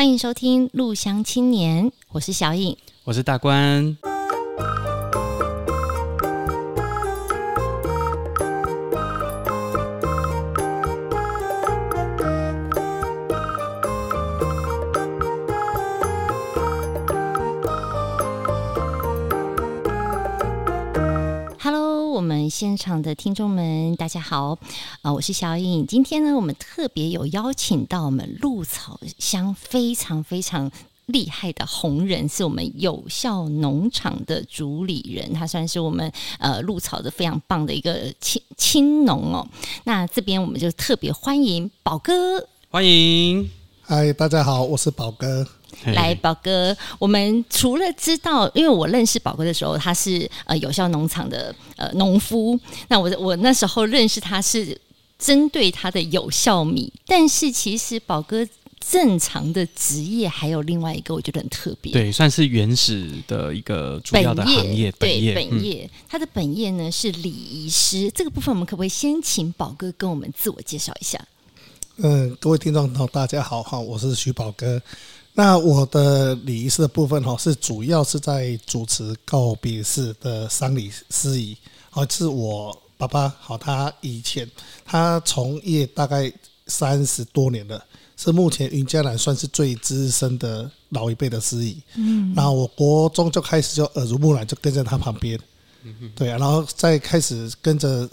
欢迎收听《陆乡青年》，我是小颖，我是大官。现场的听众们，大家好，啊，我是小颖。今天呢，我们特别有邀请到我们鹿草乡非常非常厉害的红人，是我们有效农场的主理人，他算是我们呃鹿草的非常棒的一个青青农哦。那这边我们就特别欢迎宝哥，欢迎，嗨，大家好，我是宝哥。来，宝哥，我们除了知道，因为我认识宝哥的时候，他是呃有效农场的呃农夫。那我我那时候认识他是针对他的有效米，但是其实宝哥正常的职业还有另外一个，我觉得很特别，对，算是原始的一个主要的行业。本业对，本业，嗯、他的本业呢是礼仪师。这个部分，我们可不可以先请宝哥跟我们自我介绍一下？嗯，各位听众朋友，大家好哈，我是徐宝哥。那我的礼仪师的部分哈，是主要是在主持告别式的丧礼司仪，好，是我爸爸好，他以前他从业大概三十多年了，是目前云嘉南算是最资深的老一辈的司仪。嗯，然后我国中就开始就耳濡目染，就跟在他旁边。嗯哼，对啊，然后再开始跟着。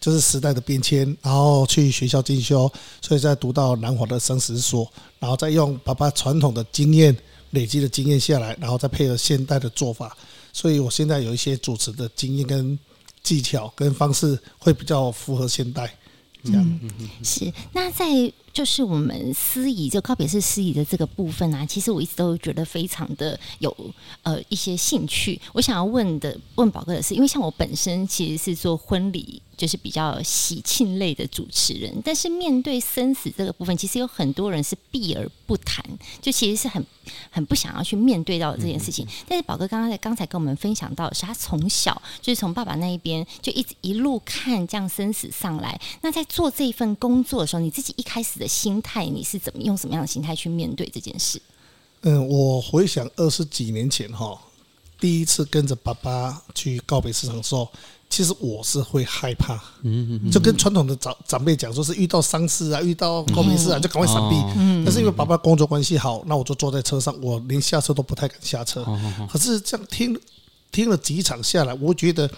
就是时代的变迁，然后去学校进修，所以再读到南华的生死所，然后再用爸爸传统的经验累积的经验下来，然后再配合现代的做法，所以我现在有一些主持的经验跟技巧跟方式会比较符合现代。这样、嗯、是那在就是我们司仪就告别式司仪的这个部分啊，其实我一直都觉得非常的有呃一些兴趣。我想要问的问宝哥的是，因为像我本身其实是做婚礼。就是比较喜庆类的主持人，但是面对生死这个部分，其实有很多人是避而不谈，就其实是很很不想要去面对到这件事情。但是宝哥刚刚在刚才跟我们分享到的是，他从小就是从爸爸那一边就一直一路看这样生死上来。那在做这一份工作的时候，你自己一开始的心态，你是怎么用什么样的心态去面对这件事？嗯，我回想二十几年前哈，第一次跟着爸爸去告别市场的时候。其实我是会害怕，就跟传统的长长辈讲，说是遇到丧事啊，遇到告别式啊，就赶快闪避。但是因为爸爸工作关系好，那我就坐在车上，我连下车都不太敢下车。可是这样听听了几场下来，我觉得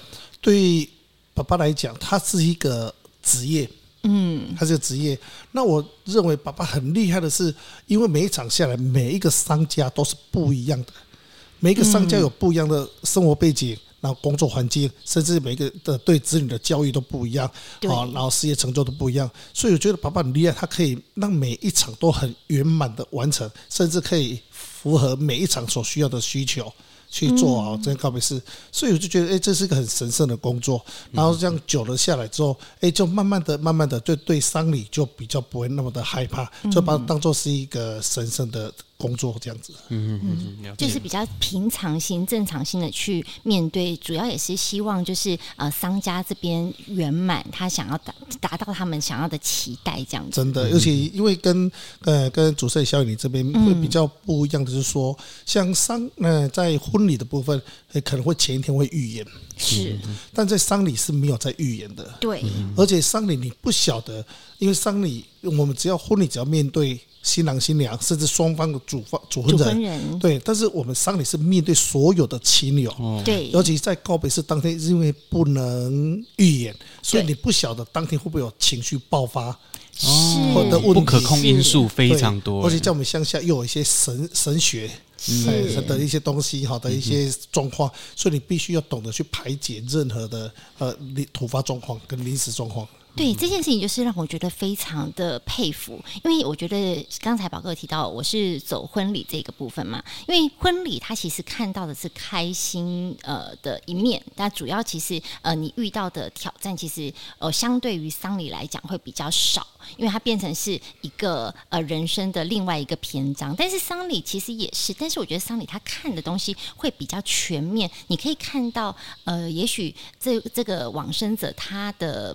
对爸爸来讲，他是一个职业，嗯，他是个职业。那我认为爸爸很厉害的是，因为每一场下来，每一个商家都是不一样的，每一个商家有不一样的生活背景。然后工作环境，甚至每个的对子女的教育都不一样，啊，然后事业成就都不一样，所以我觉得爸爸很厉害，他可以让每一场都很圆满的完成，甚至可以符合每一场所需要的需求。去做好这个告别式，所以我就觉得，哎，这是一个很神圣的工作。然后这样久了下来之后，哎，就慢慢的、慢慢的，就对丧礼就比较不会那么的害怕，就把它当做是一个神圣的工作这样子。嗯嗯嗯，就是比较平常心、正常心的去面对，主要也是希望就是呃商家这边圆满，他想要达达到他们想要的期待这样子。真的，尤其因为跟呃跟主持人小雨你这边会比较不一样的，是说像商呃在婚礼的部分，可能会前一天会预演，是，但在丧礼是没有在预言的，对，而且丧礼你不晓得，因为丧礼我们只要婚礼只要面对新郎新娘，甚至双方的主方主婚人，对，但是我们丧礼是面对所有的亲友，对，尤其在告别式当天，因为不能预演，所以你不晓得当天会不会有情绪爆发，是，或者不可控因素非常多，而且在我们乡下又有一些神神学。是。的一些东西，好的一些状况，所以你必须要懂得去排解任何的呃突发状况跟临时状况。对这件事情，就是让我觉得非常的佩服，因为我觉得刚才宝哥提到我是走婚礼这个部分嘛，因为婚礼它其实看到的是开心呃的一面，但主要其实呃你遇到的挑战其实呃相对于丧礼来讲会比较少，因为它变成是一个呃人生的另外一个篇章。但是丧礼其实也是，但是我觉得丧礼它看的东西会比较全面，你可以看到呃也许这这个往生者他的。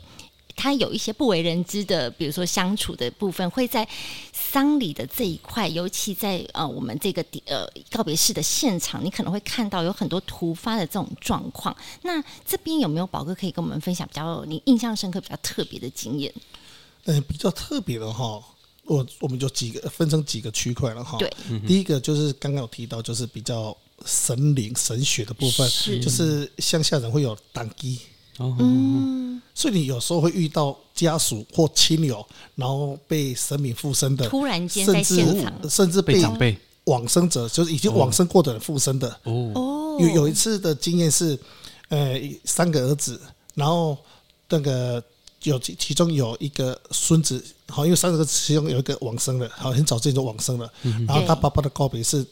他有一些不为人知的，比如说相处的部分，会在丧礼的这一块，尤其在呃我们这个呃告别式的现场，你可能会看到有很多突发的这种状况。那这边有没有宝哥可以跟我们分享比较你印象深刻、比较特别的经验？嗯，比较特别的哈，我我们就几个分成几个区块了哈。对，第一个就是刚刚有提到，就是比较神灵神学的部分，是就是乡下人会有当机。嗯，所以你有时候会遇到家属或亲友，然后被神明附身的，突然间在现场，甚至被长辈。往生者，就是已经往生过的人附身的。哦，有有一次的经验是，呃，三个儿子，然后那个有其其中有一个孙子，好，因为三个其中有一个往生了，好，很早之前就往生了，然后他爸爸的告别式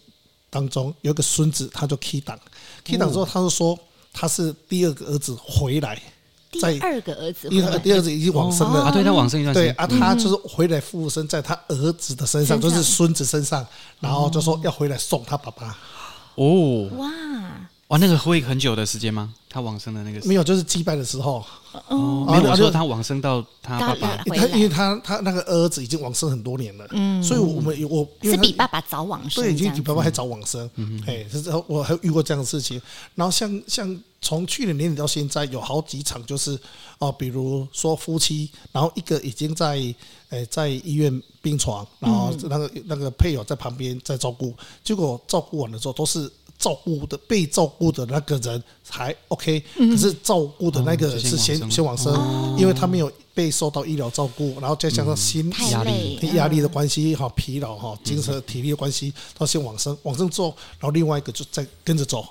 当中有一个孙子，他就 key 档，key 档之后他就说。他是第二个儿子回来，在第二个儿子，因为第二个儿子已经往生了。啊，对他往生一段时间，对啊，他就是回来附身在他儿子的身上，就是孙子身上，然后就说要回来送他爸爸。哦，哇。哇，那个会很久的时间吗？他往生的那个没有，就是祭拜的时候。哦，没有说他往生到他爸爸，他因为他他那个儿子已经往生很多年了，嗯，所以我们我是比爸爸早往生，对，已经比爸爸还早往生，嗯，哎，是我还遇过这样的事情。然后像像从去年年底到现在，有好几场就是哦，比如说夫妻，然后一个已经在诶在医院病床，然后那个那个配偶在旁边在照顾，结果照顾完了之后都是。照顾的被照顾的那个人还 OK，可是照顾的那个人是先先往生，因为他没有被受到医疗照顾，然后再加上心压力压力的关系哈，疲劳哈，精神体力的关系，他先往生，往生之后，然后另外一个就再跟着走，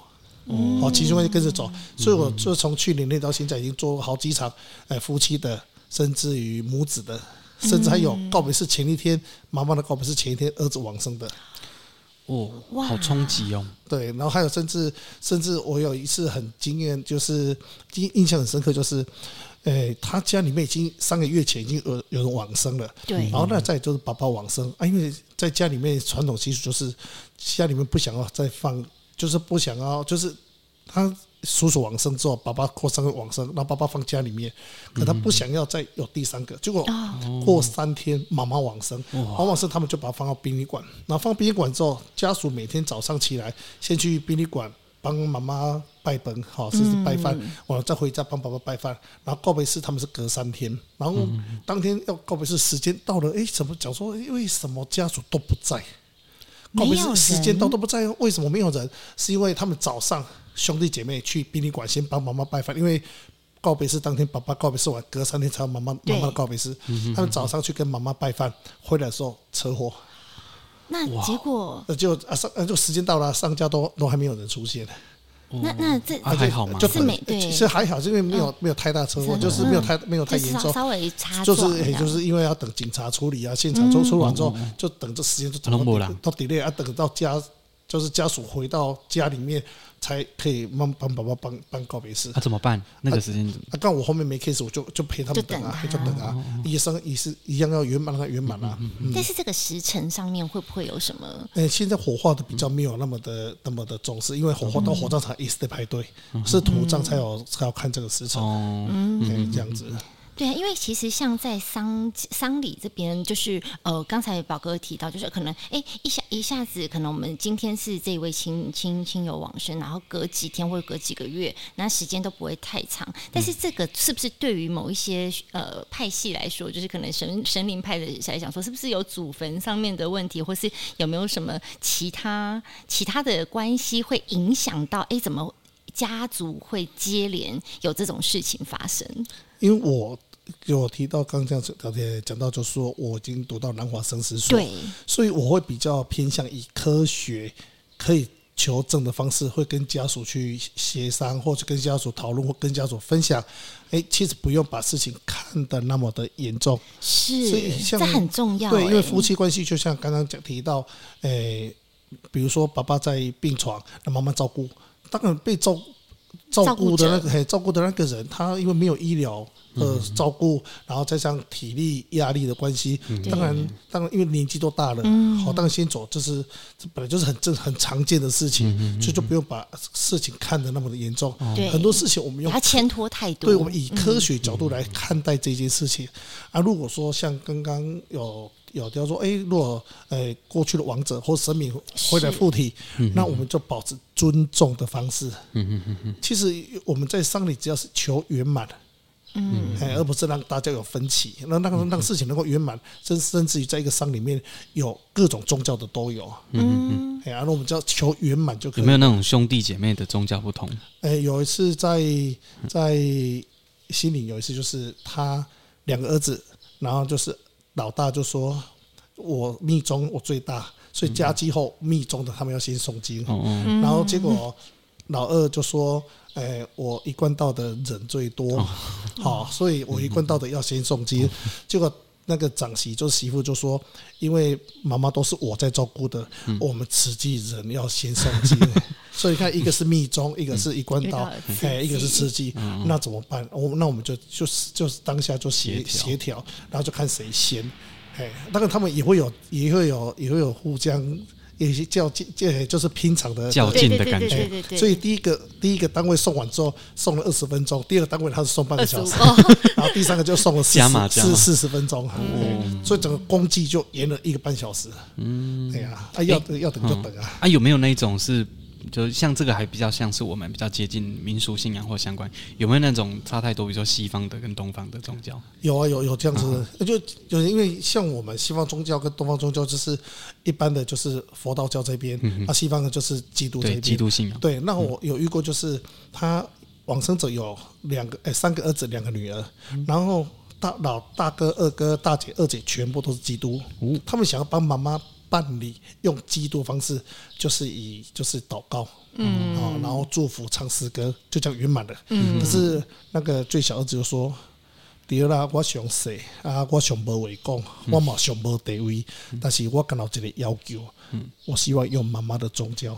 哦，其中一个跟着走，所以我就从去年那到现在已经做好几场，哎，夫妻的，甚至于母子的，甚至还有告别式前一天，妈妈的告别式前一天，儿子往生的。哦，哇，好冲击哦！对，然后还有甚至甚至我有一次很惊艳，就是印印象很深刻，就是，诶，他家里面已经三个月前已经有有人往生了，对，然后那再就是宝宝往生啊，因为在家里面传统习俗就是家里面不想要再放，就是不想要就是他。叔叔往生之后，爸爸过三个往生，让爸爸放家里面，可他不想要再有第三个。结果过三天，妈妈往生，妈妈往生，他们就把他放到殡仪馆。然后放殡仪馆之后，家属每天早上起来，先去殡仪馆帮妈妈拜坟，好，甚至拜饭，完了再回家帮爸爸拜饭。然后告别式他们是隔三天，然后当天要告别式时间到了，哎，怎么讲说？为什么家属都不在？告别式时间到都不在，为什么没有人？是因为他们早上。兄弟姐妹去殡仪馆先帮妈妈拜饭，因为告别式当天爸爸告别式完，隔三天才有妈妈妈妈的告别式。他们早上去跟妈妈拜饭，回来的时候车祸。那结果？那就啊上就时间到了，商家都都还没有人出现。那那这还好吗？就是没对，其实还好，是因为没有没有太大车祸，就是没有太没有太严重，稍微擦就是也就是因为要等警察处理啊，现场抽出完之后，就等这时间就都都 delay 啊，等到家就是家属回到家里面。才可以帮帮宝宝办办告别式。他怎么办？那个时间怎么？那刚我后面没 case，我就就陪他们等啊，就等啊。医生也是一样要圆满，让他圆满啊。但是这个时辰上面会不会有什么？呃，现在火化的比较没有那么的那么的重视，因为火化到火葬场也是得排队，是土葬才有才要看这个时辰。嗯，这样子。对啊，因为其实像在丧丧礼这边，就是呃，刚才宝哥提到，就是可能哎一下一下子，可能我们今天是这一位亲亲亲友往生，然后隔几天或者隔几个月，那时间都不会太长。但是这个是不是对于某一些呃派系来说，就是可能神神灵派的来讲说，是不是有祖坟上面的问题，或是有没有什么其他其他的关系会影响到？哎，怎么家族会接连有这种事情发生？因为我有提到刚刚这样子讲到，就是说我已经读到南华生死所，对，所以我会比较偏向以科学可以求证的方式，会跟家属去协商，或者跟家属讨论，或跟家属分享。哎，其实不用把事情看得那么的严重，是，所以像这很重要。对，因为夫妻关系就像刚刚讲提到，诶，比如说爸爸在病床，那妈妈照顾，当然被照。照顾的那个嘿，照顾的那个人，他因为没有医疗呃照顾，然后再加上体力压力的关系，当然当然因为年纪都大了，好，当然先走，这是这本来就是很正很常见的事情，所以就不用把事情看得那么的严重。很多事情我们用他牵拖太多，对，我们以科学角度来看待这件事情。啊，如果说像刚刚有。有，比方说，哎，如果呃过去的王者或神明回来附体，那我们就保持尊重的方式。嗯嗯嗯嗯，其实我们在商里只要是求圆满，嗯，哎，而不是让大家有分歧，那让让事情能够圆满，甚甚至于在一个商里面有各种宗教的都有。嗯嗯，哎，那我们只要求圆满就可以。有没有那种兄弟姐妹的宗教不同？哎，有一次在在西宁有一次就是他两个儿子，然后就是。老大就说：“我密宗我最大，所以家祭后密宗的他们要先诵经。嗯、然后结果老二就说：‘哎、欸，我一贯道的人最多，好，所以我一贯道的要先诵经。’结果那个长媳就是媳妇就说：‘因为妈妈都是我在照顾的，我们慈济人要先诵经。’所以看一个是密宗，一个是一贯道，哎，一个是慈济，那怎么办？我那我们就就是就是当下就协协调，然后就看谁先，哎，当然他们也会有也会有也会有互相有些较劲，这就是平常的较劲的感觉。所以第一个第一个单位送完之后送了二十分钟，第二个单位他是送半个小时，然后第三个就送了四四四十分钟，所以整个工期就延了一个半小时。嗯，对呀，啊要要等就等啊。啊有没有那一种是？就像这个还比较像是我们比较接近民俗信仰或相关，有没有那种差太多？比如说西方的跟东方的宗教？有啊，有有这样子就就因为像我们西方宗教跟东方宗教，就是一般的就是佛道教这边，那、嗯、哼西方的就是基督这边，基督信仰。对，那我有遇过，就是他往生者有两个，哎，三个儿子，两个女儿，嗯、然后大老大哥、二哥、大姐、二姐全部都是基督，哦、他们想要帮妈妈。办理用基督方式，就是以就是祷告，嗯，啊，然后祝福唱诗歌，就这样圆满了。嗯，可是那个最小儿子就说：“第二啦，我想死啊，我想无话讲，我嘛想无地位，但是我感到这个要求，嗯，我希望用妈妈的宗教。”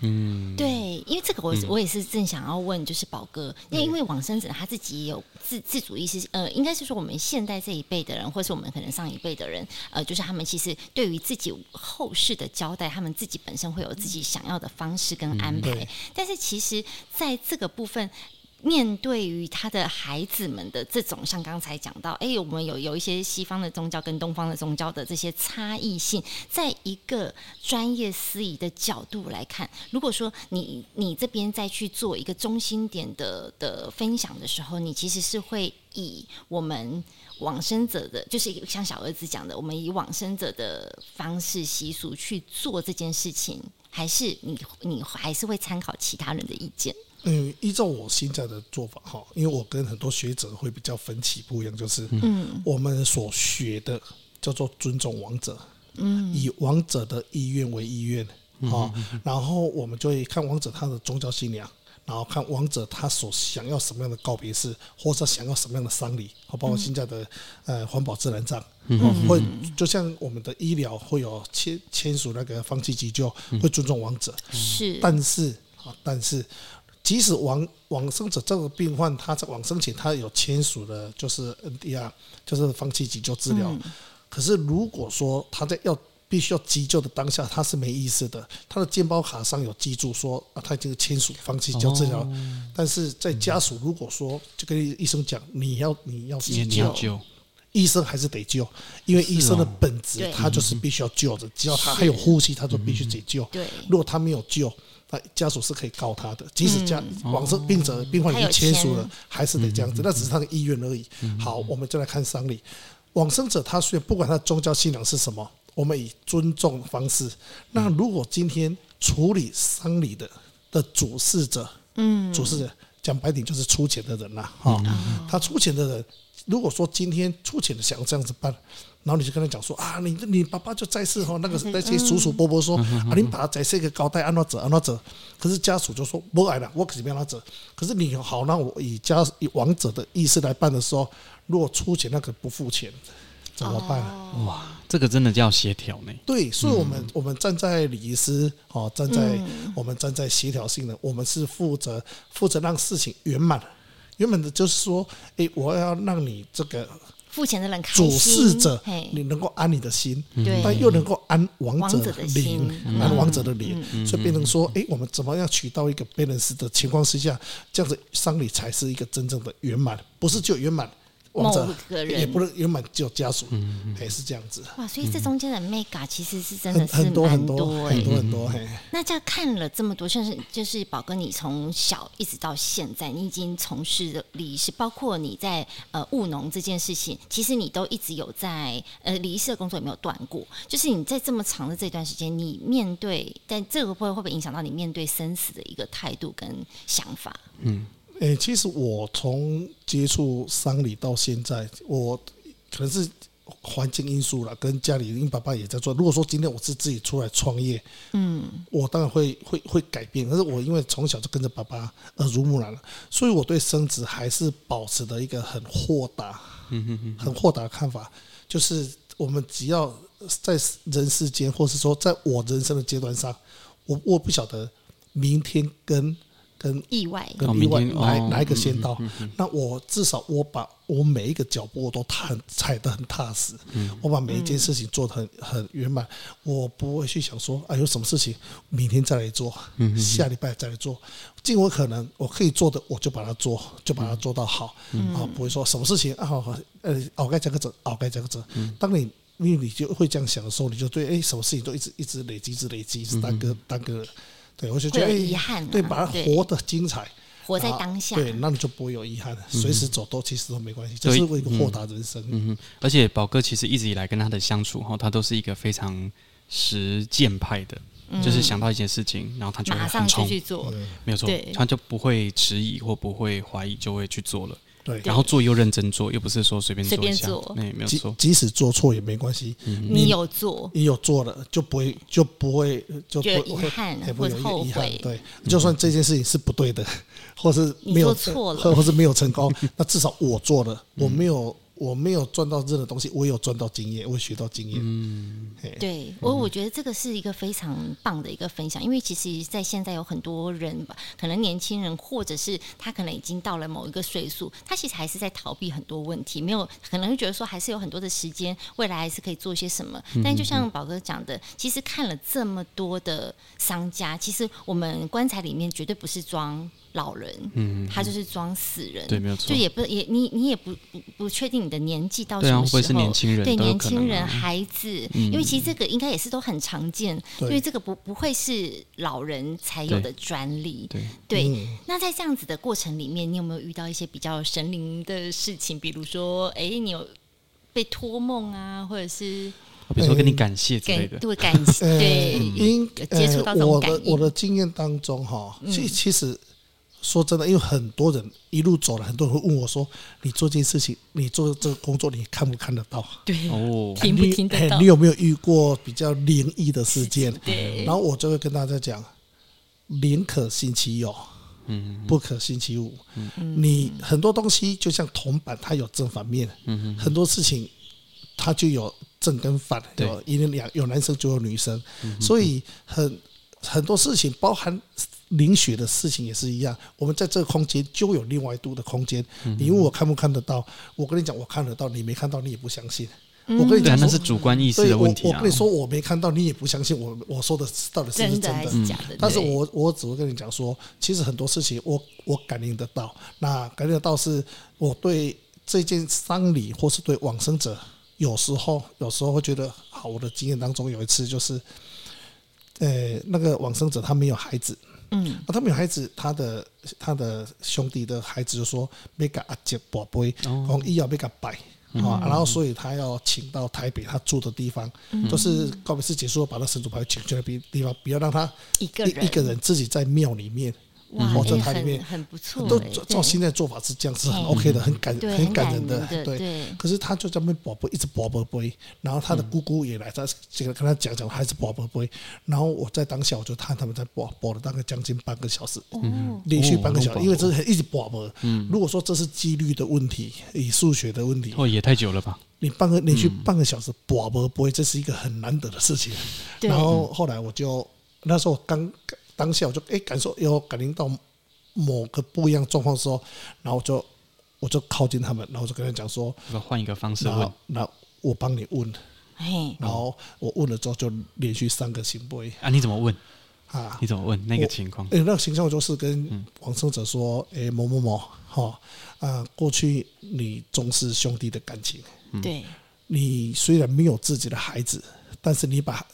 嗯，对，因为这个我我也是正想要问，就是宝哥，因为因为往生者他自己也有自自主意识，呃，应该是说我们现代这一辈的人，或是我们可能上一辈的人，呃，就是他们其实对于自己后世的交代，他们自己本身会有自己想要的方式跟安排，但是其实在这个部分。面对于他的孩子们的这种，像刚才讲到，哎，我们有有一些西方的宗教跟东方的宗教的这些差异性，在一个专业司仪的角度来看，如果说你你这边再去做一个中心点的的分享的时候，你其实是会以我们往生者的，就是像小儿子讲的，我们以往生者的方式习俗去做这件事情，还是你你还是会参考其他人的意见？嗯，依照我现在的做法哈，因为我跟很多学者会比较分歧不一样，就是嗯，我们所学的叫做尊重王者，嗯，以王者的意愿为意愿，啊，然后我们就会看王者他的宗教信仰，然后看王者他所想要什么样的告别式，或者想要什么样的丧礼，好，包括现在的呃环保自然葬，会就像我们的医疗会有签签署那个放弃急救，会尊重王者，是，但是啊，但是。即使往往生者这个病患，他在往生前他有签署的，就是 NDR，就是放弃急救治疗。嗯、可是如果说他在要必须要急救的当下，他是没意识的，他的健保卡上有记住说啊，他已经签署放弃急救治疗。哦、但是在家属如果说就跟医生讲，你要你要急救，医生还是得救，因为医生的本质他就是必须要救的，只要他还有呼吸，他就必须得救。对，如果他没有救。那家属是可以告他的，即使家往生病者病患已经签署了，还是得这样子。那只是他的意愿而已。好，我们就来看丧礼。往生者他虽然不管他的宗教信仰是什么，我们以尊重的方式。那如果今天处理丧礼的的主事者，嗯，主事者讲白点就是出钱的人呐，哈，他出钱的人，如果说今天出钱的想要这样子办。然后你就跟他讲说啊，你你爸爸就在世哈，那个那些叔叔伯伯说啊，你把他在世一个高代，按哪走安哪走。可是家属就说不爱了，我可是让他走。可是你好，让我以家以亡者的意思来办的时候，如果出钱那个不付钱，怎么办？哦、哇，这个真的叫协调呢。对，所以我们、嗯、我们站在礼仪师哦，站在、嗯、我们站在协调性的，我们是负责负责让事情圆满。圆满的就是说，哎，我要让你这个。付钱的人开心，主事者，你能够安你的心，对。但又能够安王者的灵，安王者的灵，嗯、所以变成说，哎、欸，我们怎么样取到一个 balance 的情况之下，这样子丧礼才是一个真正的圆满，不是就圆满。某个人也不能原本只有家属，也是这样子。哇，所以这中间的 mega 其实是真的是很多很多很多很多。那这样看了这么多，像是就是宝哥，你从小一直到现在，你已经从事的礼仪师，包括你在呃务农这件事情，其实你都一直有在呃礼仪师的工作也没有断过。就是你在这么长的这段时间，你面对，但这个会会不会影响到你面对生死的一个态度跟想法？嗯。诶、欸，其实我从接触丧礼到现在，我可能是环境因素了，跟家里因为爸爸也在做。如果说今天我是自己出来创业，嗯，我当然会会会改变。可是我因为从小就跟着爸爸耳濡目染了，所以我对生子还是保持的一个很豁达，很豁达的看法。就是我们只要在人世间，或是说在我人生的阶段上，我我不晓得明天跟。跟意外，跟意外哪哪一个先到？那我至少我把我每一个脚步我都踏踩得很踏实，嗯、我把每一件事情做得很很圆满，我不会去想说啊有什么事情明天再来做，嗯、下礼拜再来做，尽我可能我可以做的我就把它做，就把它做到好，嗯、啊不会说什么事情啊呃熬该这个整熬该这个整，当你因为你就会这样想的时候，你就对哎什么事情都一直一直累积，一直累积，一直耽搁耽搁。对，我就觉得遗憾、啊，对，把它活得精彩，活在当下，对，那你就不会有遗憾了，随时走都其实都没关系，这、嗯、是一个豁达人生。嗯哼，而且宝哥其实一直以来跟他的相处哈，他都是一个非常实践派的，嗯、就是想到一件事情，然后他就会很冲。去做，没有错，他就不会迟疑或不会怀疑，就会去做了。对，然后做又认真做，又不是说随便做一下，那也没有错。即使做错也没关系，你有做，你有做了，就不会就不会就不遗憾或者后悔。对，就算这件事情是不对的，或是没有错了，或或是没有成功，那至少我做了，我没有。我没有赚到任何东西，我有赚到经验，我也学到经验。嗯，对我我觉得这个是一个非常棒的一个分享，因为其实，在现在有很多人吧，可能年轻人或者是他可能已经到了某一个岁数，他其实还是在逃避很多问题，没有可能会觉得说还是有很多的时间，未来还是可以做些什么。但就像宝哥讲的，其实看了这么多的商家，其实我们棺材里面绝对不是装。老人，嗯，他就是装死人，对，没有错，就也不也你你也不不不确定你的年纪到什么时候，对啊，会是年轻人，对年轻人孩子，因为其实这个应该也是都很常见，因为这个不不会是老人才有的专利，对对。那在这样子的过程里面，你有没有遇到一些比较神灵的事情？比如说，哎，你有被托梦啊，或者是比如说跟你感谢之类的，对感谢，对，因接触到这种感应。我的我的经验当中，哈，其其实。说真的，因为很多人一路走了，很多人会问我说：“你做这件事情，你做这个工作，你看不看得到？对，哦，听不听得到？你有没有遇过比较灵异的事件？对。然后我就会跟大家讲：宁可信其有，嗯，不可信其无。嗯，你很多东西就像铜板，它有正反面。嗯，很多事情它就有正跟反。对，因为两有男生就有女生，所以很很多事情包含。灵学的事情也是一样，我们在这个空间就有另外一度的空间。你问我看不看得到？我跟你讲，我看得到，你没看到，你也不相信。我跟你讲，那是主观意识的问题。我跟你说，我没看到，你也不相信我。我说的到底是不是真的？但是我我只会跟你讲说，其实很多事情我我感应得到。那感应得到是我对这件丧礼，或是对往生者，有时候有时候会觉得，好，我的经验当中有一次就是，呃，那个往生者他没有孩子。嗯，那，他们有孩子，他的他的兄弟的孩子就说没给阿姐宝贝，讲医药没给拜啊，然后所以他要请到台北他住的地方，嗯、就是告别式结束把他神主牌请去那边地方，不要让他一个人。一个人自己在庙里面哇，活在哎它里面很很不错都哎，照现在做法是这样，是很嗯 OK 的，很感很感人的对。可是他就在那边宝贝，一直宝宝贝，然后他的姑姑也来，他这个跟他讲讲，还是宝宝贝。然后我在当下，我就看他们在宝宝了大概将近半个小时，哦，连续半个小时，哦因为这是一直宝宝。如果说这是几率的问题，以数学的问题，哦，也太久了吧？你半个连续半个小时宝宝贝，这是一个很难得的事情。然后后来我就那时候刚当下我就哎感受有感应到某个不一样状况的时候，然后我就我就靠近他们，然后就跟他讲说，要换一个方式问然后，那我帮你问，嘿，然后我问了之后就连续三个行杯啊？你怎么问？啊你，怎么问那个情况？哎、那个形象就是跟往生者说，哎、某某某，哈啊，过去你重视兄弟的感情，对，你虽然没有自己的孩子，但是你把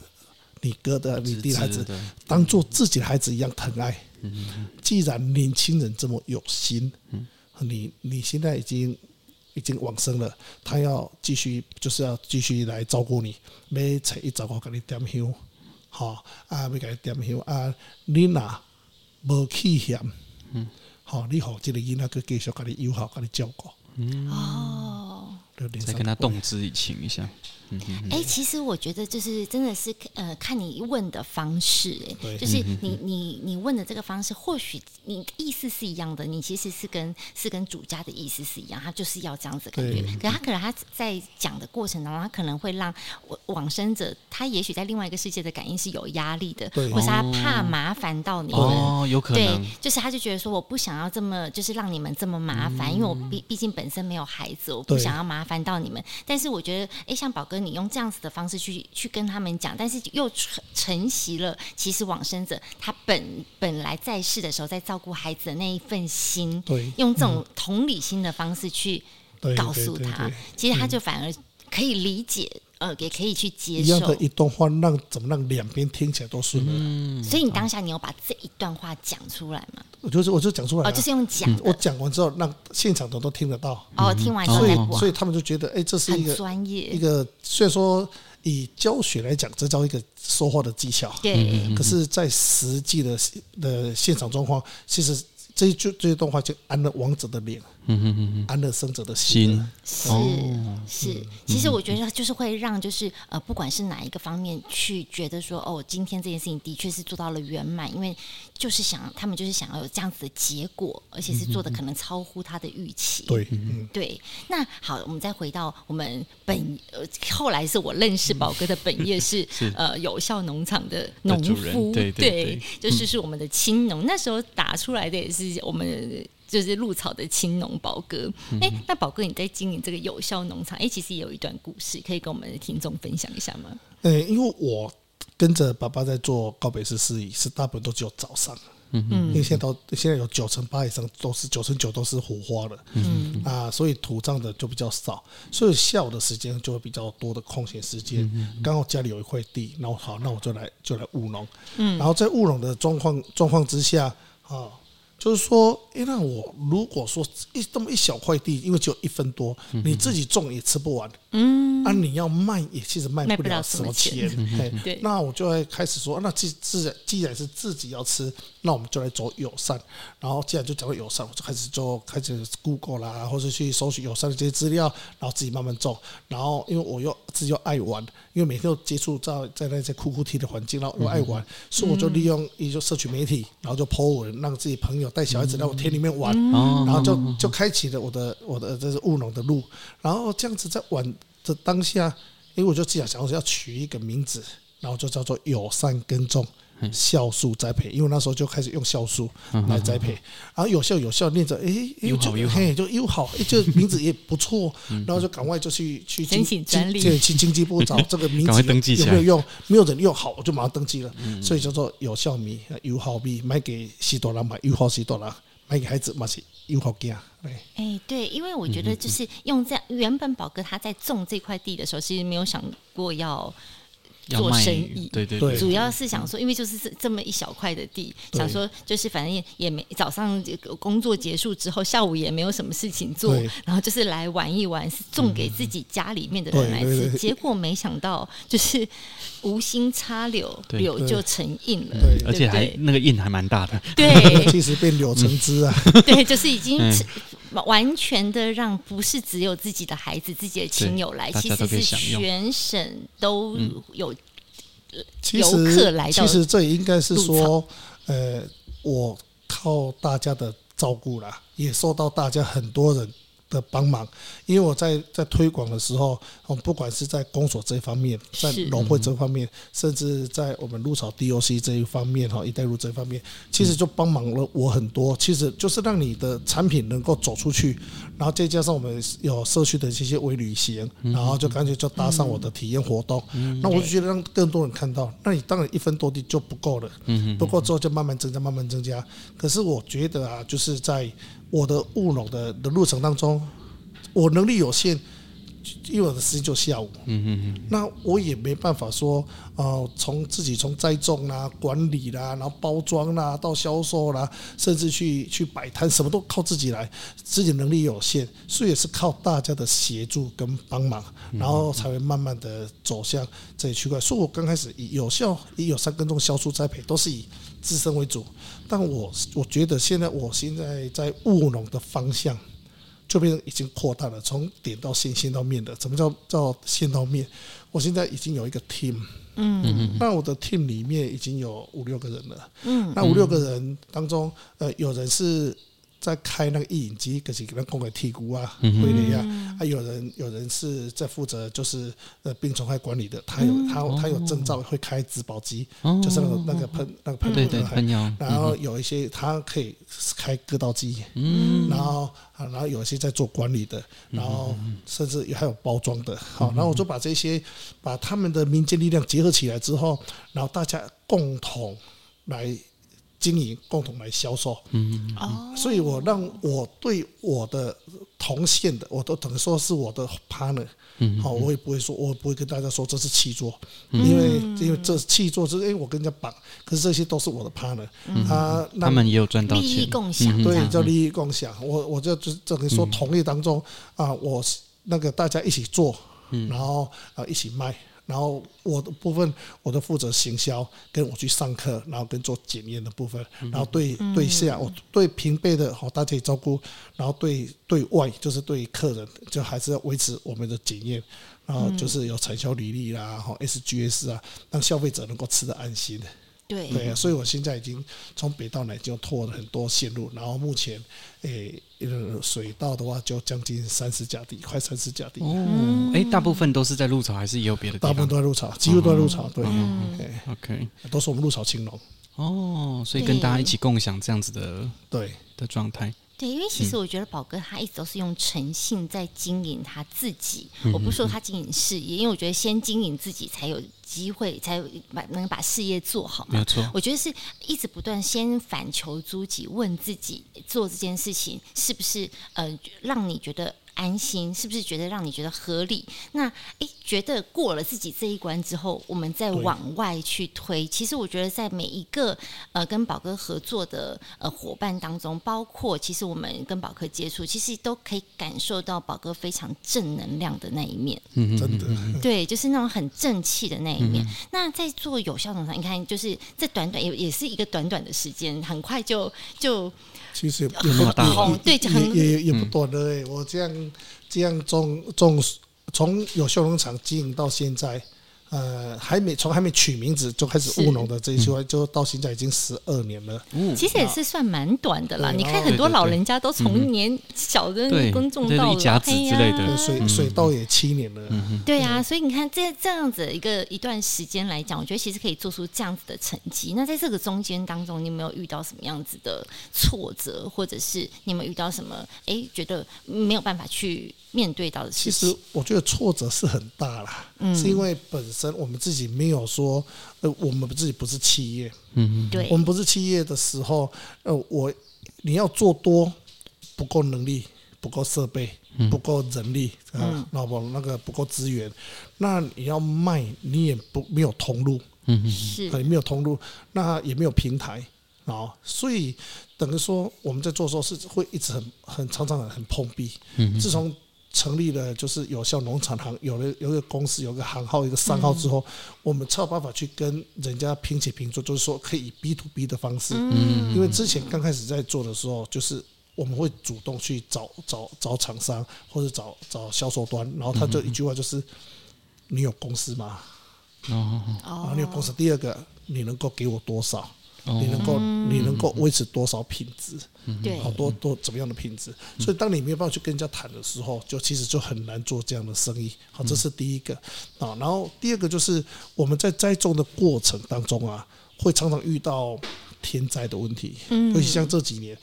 你哥的、你弟的孩子当做自己的孩子一样疼爱。既然年轻人这么有心，你你现在已经已经往生了，他要继续就是要继续来照顾你，每次一找个给你点香，好啊，要给你点香啊，你若无气嫌，好，你好，这个囡仔佢继续给你友好，给你照顾，哦。再跟他动之以情一下。哎、其实我觉得就是真的是呃，看你问的方式、哎，就是你你你问的这个方式，或许你意思是一样的，你其实是跟是跟主家的意思是一样，他就是要这样子感觉。对。可他可能他在讲的过程当中，他可能会让往往生者，他也许在另外一个世界的感应是有压力的，对。或是他怕麻烦到你。们。哦，有可能。对，，就是他就觉得说，我不想要这么，就是让你们这么麻烦，因为我毕毕竟本身没有孩子，我不想要麻烦到你们。但是我觉得，哎，像宝哥，你用这样子的方式去去跟他们讲，但是又承承袭了，其实往生者他本本来在世的时候在照顾孩子的那一份心，对用这种同理心的方式去告诉他其实他就反而可以理解，呃，也可以去接受。一样的。一段话，让怎么让两边听起来都顺了。所以你当下你有把这一段话讲出来吗？我就是我就讲出来哦，就是用讲我。讲完之后，让现场的都听得到，哦，听完之后所以所以他们就觉得，哎，这是一个专业。一个，虽然说以教学来讲，这叫一个说话的技巧，对，可是，在实际的的现场状况，其实这一句这些动画就安了王者的脸，嗯哼哼哼，安乐生者的心。是、哦。是，其实我觉得就是会让就是呃，不管是哪一个方面去觉得说哦，今天这件事情的确是做到了圆满，因为就是想他们就是想要有这样子的结果，而且是做的可能超乎他的预期。对，嗯，对，那好，我们再回到我们本呃，后来是我认识宝哥的本业是 是。呃有效农场的农夫，对对对。就是是我们的青农，那时候打出来的也是我们。就是鹿草的青农宝哥，哎、那宝哥你在经营这个有效农场，哎，其实也有一段故事，可以跟我们的听众分享一下吗？呃，因为我跟着爸爸在做告别式事宜，是大部分都只有早上，嗯因为现在都现在有九成八以上都是九成九都是火化的，嗯。啊，所以土葬的就比较少，所以下午的时间就会比较多的空闲时间。刚好家里有一块地，然后好，那我就来就来务农。嗯。然后在务农的状况状况之下，啊，就是说，诶，那我如果说一这么一小块地，因为只有一分多，你自己种也吃不完，嗯，啊，你要卖也其实卖卖不了什么钱对那我就会开始说，那既自然既然是自己要吃，那我们就来走友善。然后既然就讲到友善，我就开始做开始 Google 啦，或者去搜取友善的这些资料，然后自己慢慢做。然后因为我又自己又爱玩，因为每天都接触在在那些哭哭啼的环境，然后又爱玩，所以我就利用一些社群媒体，然后就 po 文，让自己朋友带小孩子来我田里面玩，哦然后就就开启了我的我的这是务农的路。然后这样子在玩的当下，因为我就自己想说要取一个名字，然后就叫做友善耕种。酵素栽培，因为那时候就开始用酵素来栽培，然后有效有效念着，哎，哎就友好。就又好，哎，这名字也不错，然后就赶快就去去申请专利。对，去经济部找这个名字登记有没有用？没有人用，好，我就马上登记了，所以叫做有效米、友好米，卖给西多拉买友好西多郎，卖给孩子嘛是友好囝，对。哎，对，因为我觉得就是用在，原本宝哥他在种这块地的时候，其实没有想过要做生意，对对对，主要是想说，因为就是这这么一小块的地，想说就是反正也没早上工作结束之后，下午也没有什么事情做，然后就是来玩一玩，是种给自己家里面的人来吃。结果没想到就是无心插柳，柳就成荫了，而且还那个印还蛮大的，对，其实变柳成枝啊，对，就是已经完全的让不是只有自己的孩子、自己的亲友来，其实是全省都有。其实，其实这应该是说，呃，我靠大家的照顾啦，也受到大家很多人的帮忙，因为我在在推广的时候，我不管是在公所这一方面，在农会这方面，甚至在我们鹿草 DOC 这一方面哈，一带路这一方面，其实就帮忙了我很多。其实就是让你的产品能够走出去，然后再加上我们有社区的这些微旅行，然后就干脆就搭上我的体验活动。那我就觉得让更多人看到，那你当然一分多地就不够了，不够之后就慢慢增加，慢慢增加。可是我觉得啊，就是在。我的务农的的路程当中，我能力有限，因为我的时间就下午。嗯嗯嗯。那我也没办法说，呃，从自己从栽种啦、管理啦，然后包装啦，到销售啦，甚至去去摆摊，什么都靠自己来，自己能力有限，所以也是靠大家的协助跟帮忙，然后才会慢慢的走向这一区块。所以我刚开始以有效以有三耕种销售栽培，都是以自身为主。但我我觉得现在我现在在务农的方向，就变成已经扩大了，从点到线，线到面的。怎么叫叫线到面？我现在已经有一个 team，嗯，那我的 team 里面已经有五六个人了，嗯，那五六个人当中，呃，有人是。在开那个印影机，可是给他供给剔骨啊，会那样。还有人有人是在负责就是呃病虫害管理的，他有他他有证照会开植保机，就是那个那个喷那个喷喷药。然后有一些他可以开割稻机，嗯，然后啊然后有一些在做管理的，然后甚至还有包装的。好，然后我就把这些把他们的民间力量结合起来之后，然后大家共同来。经营共同来销售，嗯，所以我让我对我的同线的，我都等于说是我的 partner，嗯，好，我也不会说，我不会跟大家说这是契作，因为因为这七座是因为我跟人家绑，可是这些都是我的 partner，他他们也有赚到钱，利益共享，对，叫利益共享，我我就就等于说同业当中啊，我那个大家一起做，然后啊一起卖。然后我的部分，我都负责行销，跟我去上课，然后跟做检验的部分，然后对对下，我对平辈的好大家照顾，然后对对外就是对客人，就还是要维持我们的检验，然后就是有产销履历啦，哈 SGS 啊，让消费者能够吃得安心。对对啊，所以我现在已经从北到南就拓了很多线路，然后目前诶，水稻的话就将近三十甲地，快三十甲地。哦，哎，大部分都是在鹿草，还是也有别的地方？大部分都在鹿草，几乎都在鹿草。对，OK，都是我们鹿草青农。哦，所以跟大家一起共享这样子的对的状态。对，因为其实我觉得宝哥他一直都是用诚信在经营他自己。嗯、我不是说他经营事业，因为我觉得先经营自己才有机会，才有把能把事业做好嘛。没有错，我觉得是一直不断先反求诸己，问自己做这件事情是不是呃让你觉得。安心是不是觉得让你觉得合理？那诶，觉得过了自己这一关之后，我们再往外去推。其实我觉得在每一个呃跟宝哥合作的呃伙伴当中，包括其实我们跟宝哥接触，其实都可以感受到宝哥非常正能量的那一面。嗯，真的，对，就是那种很正气的那一面。嗯、那在做有效农场，你看，就是这短短也也是一个短短的时间，很快就就。其实也不短，对，也也也不多的。我这样这样种种，从有修农场经营到现在。呃，还没从还没取名字就开始务农的这一块，就到现在已经十二年了。其实也是算蛮短的啦。你看很多老人家都从年小的耕种到一甲子之类的，水水稻也七年了。对啊，所以你看这这样子一个一段时间来讲，我觉得其实可以做出这样子的成绩。那在这个中间当中，你有没有遇到什么样子的挫折，或者是你有没有遇到什么哎觉得没有办法去面对到的事情？其实我觉得挫折是很大啦，是因为本身。我们自己没有说，呃，我们自己不是企业，嗯，对，我们不是企业的时候，呃，我你要做多，不够能力，不够设备，不够人力啊，那不那个不够资源，那你要卖你也不没有通路，嗯，是，也没有通路，那也没有平台啊，所以等于说我们在做的时候是会一直很很常常很碰壁。嗯，自从成立了就是有效农场行，有了有一个公司，有个行号，一个商号之后，我们才有办法去跟人家平起平坐，就是说可以以 B to B 的方式。嗯，因为之前刚开始在做的时候，就是我们会主动去找找找厂商或者找找销售端，然后他就一句话就是：你有公司吗？哦，然后，你有公司。第二个，你能够给我多少？你能够你能够维持多少品质？对，好多多怎么样的品质？所以当你没有办法去跟人家谈的时候，就其实就很难做这样的生意。好，这是第一个啊。然后第二个就是我们在栽种的过程当中啊，会常常遇到天灾的问题。嗯，尤其像这几年，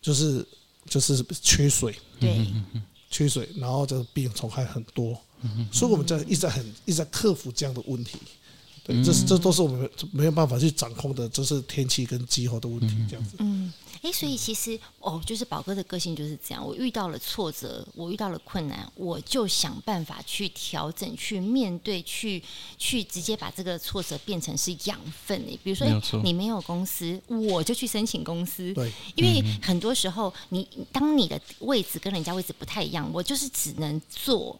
就是就是缺水，对，缺水，然后这个病虫害很多，所以我们在一直在很一直在克服这样的问题。这是这都是我们没有办法去掌控的，就是天气跟气候的问题，这样子。嗯，哎，所以其实哦，就是宝哥的个性就是这样。我遇到了挫折，我遇到了困难，我就想办法去调整、去面对、去去直接把这个挫折变成是养分。哎，比如说，哎，你没有公司，我就去申请公司。对，因为很多时候，你当你的位置跟人家位置不太一样，我就是只能做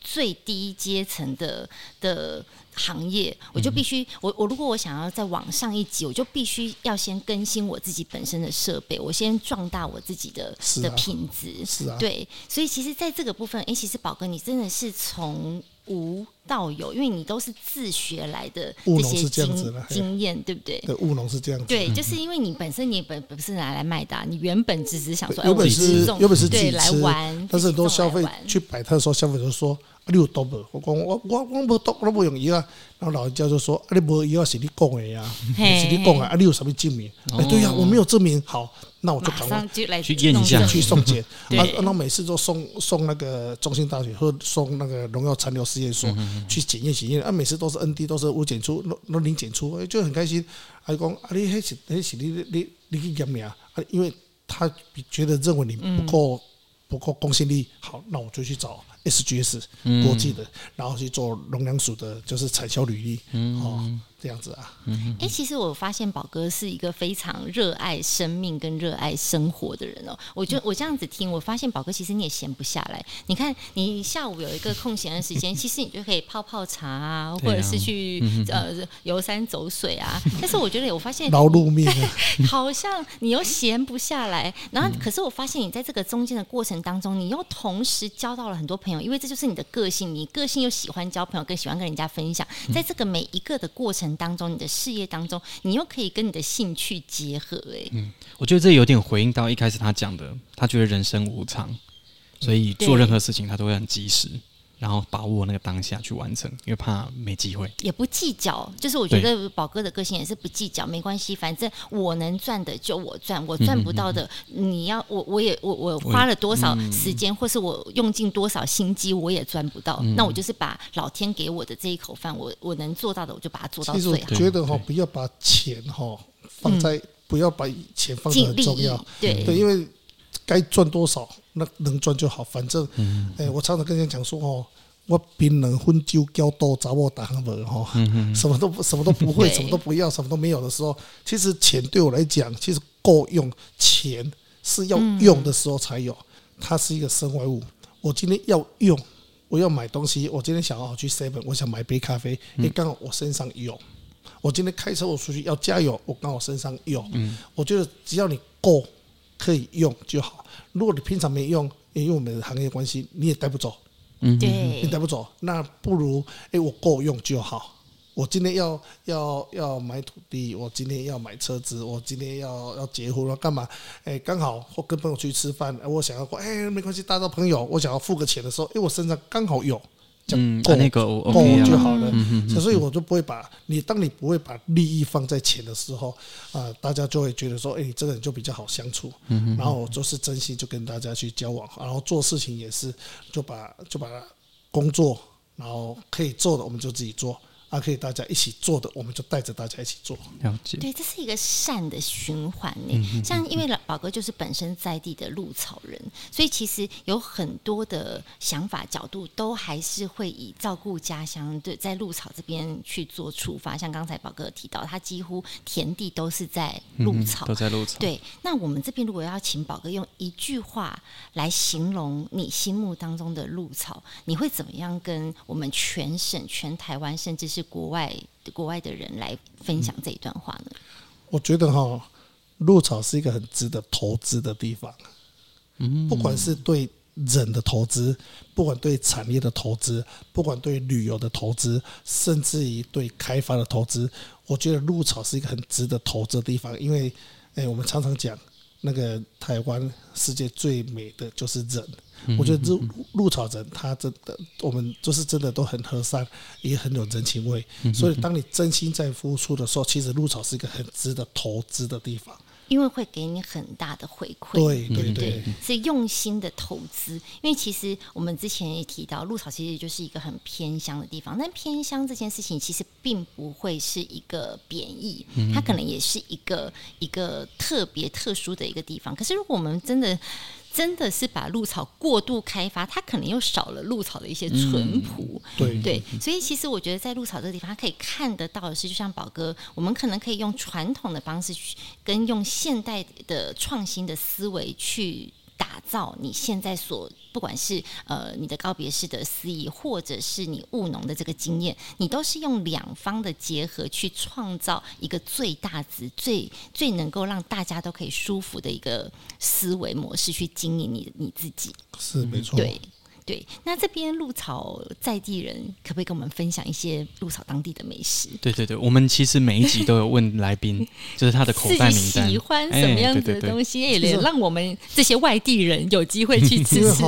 最低阶层的的。行业，我就必须我我如果我想要再往上一级，我就必须要先更新我自己本身的设备，我先壮大我自己的的品质。是啊，对，所以其实在这个部分，哎，其实宝哥你真的是从无到有，因为你都是自学来的这些经经验，对不对？对，务农是这样子。对，就是因为你本身你本不是拿来卖的，你原本只是想说，有本事有本事自己来玩，但是很多消费去摆摊的时候，消费者说。啊你有毒不？我讲我我我无毒，我无用药啊。然后老人家就说：啊，你无药是你讲的呀，是你讲的啊。你有什么证明？哎，对呀，我没有证明。好，那我就赶快去验一下，去送检。啊，然后每次都送送那个中兴大学或送那个农药残留实验所去检验检验。啊，每次都是 N D，都是无检出，那那零检出，就很开心。还讲啊，你还是还是你你你去验命啊？因为他觉得认为你不够不够公信力。好，那我就去找。SGS 国际的，然后去做农粮署的，就是产销履历，哦，这样子啊。哎，其实我发现宝哥是一个非常热爱生命跟热爱生活的人哦。我觉得我这样子听，我发现宝哥其实你也闲不下来。你看，你下午有一个空闲的时间，其实你就可以泡泡茶啊，或者是去呃游山走水啊。但是我觉得我发现劳碌命，好像你又闲不下来。然后，可是我发现你在这个中间的过程当中，你又同时交到了很多朋友。因为这就是你的个性，你个性又喜欢交朋友，更喜欢跟人家分享。在这个每一个的过程当中，你的事业当中，你又可以跟你的兴趣结合。哎，嗯，我觉得这有点回应到一开始他讲的，他觉得人生无常，所以做任何事情他都会很及时。然后把握那个当下去完成，因为怕没机会，也不计较。就是我觉得宝哥的个性也是不计较，没关系，反正我能赚的就我赚，我赚不到的，你要我我也我我花了多少时间，或是我用尽多少心机，我也赚不到。那我就是把老天给我的这一口饭，我我能做到的，我就把它做到最好。其实我觉得哈，不要把钱哈放在，不要把钱放在很重要，对对，因为。该赚多少，那能赚就好。反正，哎，我常常跟人家讲说哦，我槟榔混酒交多找我打行本哈，什么都不什么都不会，什么都不要，什么都没有的时候，其实钱对我来讲，其实够用。钱是要用的时候才有，它是一个身外物。我今天要用，我要买东西，我今天想要去 seven，我想买杯咖啡，因为刚好我身上有。我今天开车我出去要加油，我刚好身上有。嗯我觉得只要你够。可以用就好。如果你平常没用，因为我们的行业关系，你也带不走。嗯，对，你带不走，那不如哎，我够用就好。我今天要要要买土地，我今天要买车子，我今天要要结婚了，干嘛？哎，刚好或跟朋友去吃饭，我想要过，哎，没关系，带到朋友，我想要付个钱的时候，哎，我身上刚好有。嗯，够那个够就好了，所以我就不会把你，当你不会把利益放在前的时候，啊，大家就会觉得说，哎，你这个人就比较好相处，然后就是真心就跟大家去交往，然后做事情也是就把就把工作，然后可以做的我们就自己做，啊，可以大家一起做的，我们就带着大家一起做。了解。对，这是一个善的循环呢。像因为宝哥就是本身在地的鹿草人，所以其实有很多的想法角度都还是会以照顾家乡对在鹿草这边去做出发。像刚才宝哥提到，他几乎田地都是在鹿草，都在鹿草。对，那我们这边如果要请宝哥用一句话来形容你心目当中的鹿草，你会怎么样跟我们全省、全台湾，甚至是国外国外的人来分享这一段话呢？我觉得哈，鹿草是一个很值得投资的地方。嗯，不管是对人的投资，不管对产业的投资，不管对旅游的投资，甚至于对开发的投资，我觉得鹿草是一个很值得投资的地方。因为，哎，我们常常讲那个台湾世界最美的就是人。我觉得鹿鹿草人，他真的，我们就是真的都很和善，也很有人情味。所以，当你真心在付出的时候，其实鹿草是一个很值得投资的地方，因为会给你很大的回馈。对对对，是用心的投资。因为其实我们之前也提到，鹿草其实就是一个很偏乡的地方，但偏乡这件事情其实并不会是一个贬义，它可能也是一个一个特别特殊的一个地方。可是，如果我们真的真的是把鹿草过度开发，它可能又少了鹿草的一些淳朴。对对，所以其实我觉得在鹿草这个地方，它可以看得到的是，就像宝哥，我们可能可以用传统的方式去，跟用现代的创新的思维去。打造你现在所不管是呃你的告别式的司仪，或者是你务农的这个经验，你都是用两方的结合去创造一个最大值、最最能够让大家都可以舒服的一个思维模式去经营你你自己。是没错，对。对，那这边鹿草在地人可不可以跟我们分享一些鹿草当地的美食？对对对，我们其实每一集都有问来宾，就是他的口袋名单，喜欢什么样子的东西，也、欸、让我们这些外地人有机会去吃 吃。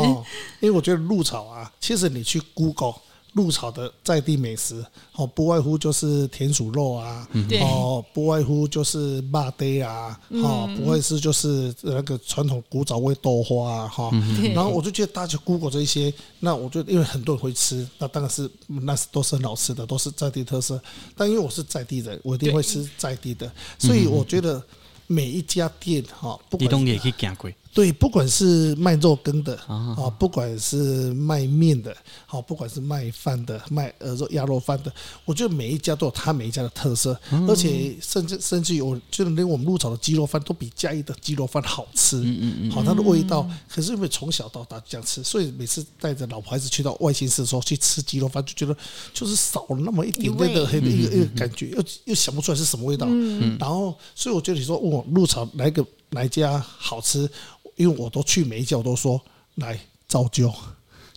因为我觉得鹿草啊，其实你去 Google。鹿草的在地美食，哦，不外乎就是田鼠肉啊，哦，不外乎就是肉堆啊，哦，不会是就是那个传统古早味豆花啊，哈，然后我就觉得大家 Google 这些，那我就因为很多人会吃，那当然是那是都是很好吃的，都是在地特色。但因为我是在地人，我一定会吃在地的，所以我觉得每一家店哈，不管也可以对，不管是卖肉羹的啊，不管是卖面的，好，不管是卖饭的、卖鹅肉鸭肉饭的，我觉得每一家都有他每一家的特色，而且甚至甚至于，我觉得连我们鹿草的鸡肉饭都比嘉义的鸡肉饭好吃，嗯嗯嗯，好，它的味道。可是因为从小到大这样吃，所以每次带着老婆孩子去到外县市的时候去吃鸡肉饭，就觉得就是少了那么一点点的一个一个感觉，又又想不出来是什么味道。然后，所以我觉得你说问我鹿草哪个哪一家好吃？因为我都去每一家，我都说来照旧。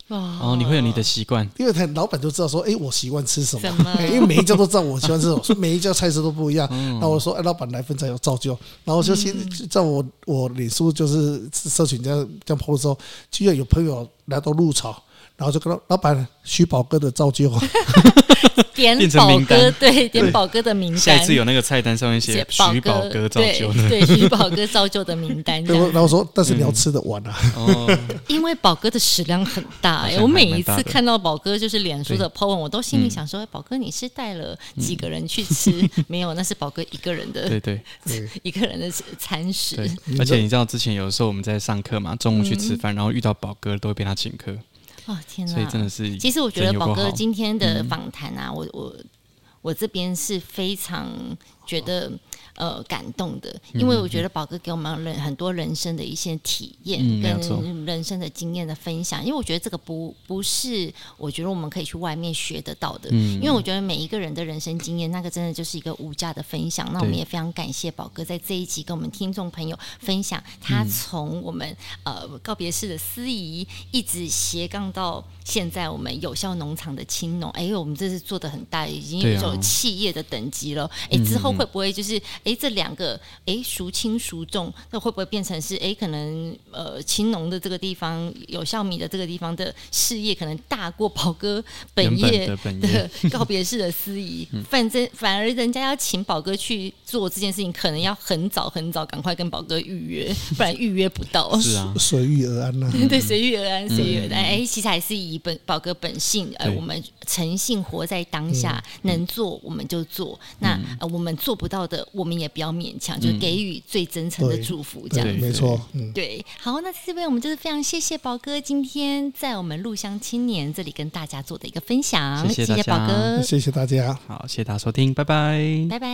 哦，你会有你的习惯，因为他老板就知道说，哎，我习惯吃什么，么 因为每一家都知道我喜欢吃什么，所以每一家菜式都不一样。然后我说，哎，老板来份菜要照旧。然后就先在我我脸书就是社群这样这样 po 的时候，居然有朋友来到鹿草。然后就跟老老板许宝哥的照就，点宝哥对，点宝哥的名单。下一次有那个菜单上面写许宝哥照旧，对，许宝哥照旧的名单。然后说，但是你要吃得完啊，因为宝哥的食量很大哎，我每一次看到宝哥就是脸书的 po 文，我都心里想说，哎，宝哥你是带了几个人去吃？没有，那是宝哥一个人的，对对，一个人的餐食。而且你知道之前有时候我们在上课嘛，中午去吃饭，然后遇到宝哥都会被他请客。哦天哪！所以真的是，其实我觉得宝哥今天的访谈啊，我我我这边是非常觉得。呃，感动的，因为我觉得宝哥给我们人很多人生的一些体验跟人生的经验的分享，因为我觉得这个不不是我觉得我们可以去外面学得到的，因为我觉得每一个人的人生经验，那个真的就是一个无价的分享。那我们也非常感谢宝哥在这一集跟我们听众朋友分享，他从我们呃告别式的司仪，一直斜杠到现在我们有效农场的青农，哎，我们这是做的很大，已经有一种企业的等级了。哎，之后会不会就是哎、欸、这两个哎孰轻孰重，那会不会变成是哎、欸、可能呃青农的这个地方有笑米的这个地方的事业可能大过宝哥本业的 告别式的司仪，反正反而人家要请宝哥去做这件事情，可能要很早很早赶快跟宝哥预约，不然预约不到。是啊，随遇而安呐、啊。对，随遇而安，随遇而安。哎、欸，其实还是以本宝哥本性，呃，我们诚信活在当下，能做我们就做。那呃，我们做不到的，我们也不要勉强，就给予最真诚的祝福，这样子。没错，嗯，对。好，那这边我们就是非常谢谢宝哥今天在我们陆乡青年这里跟大家做的一个分享，谢谢宝哥，谢谢大家，好，谢谢大家收听，拜拜，拜拜。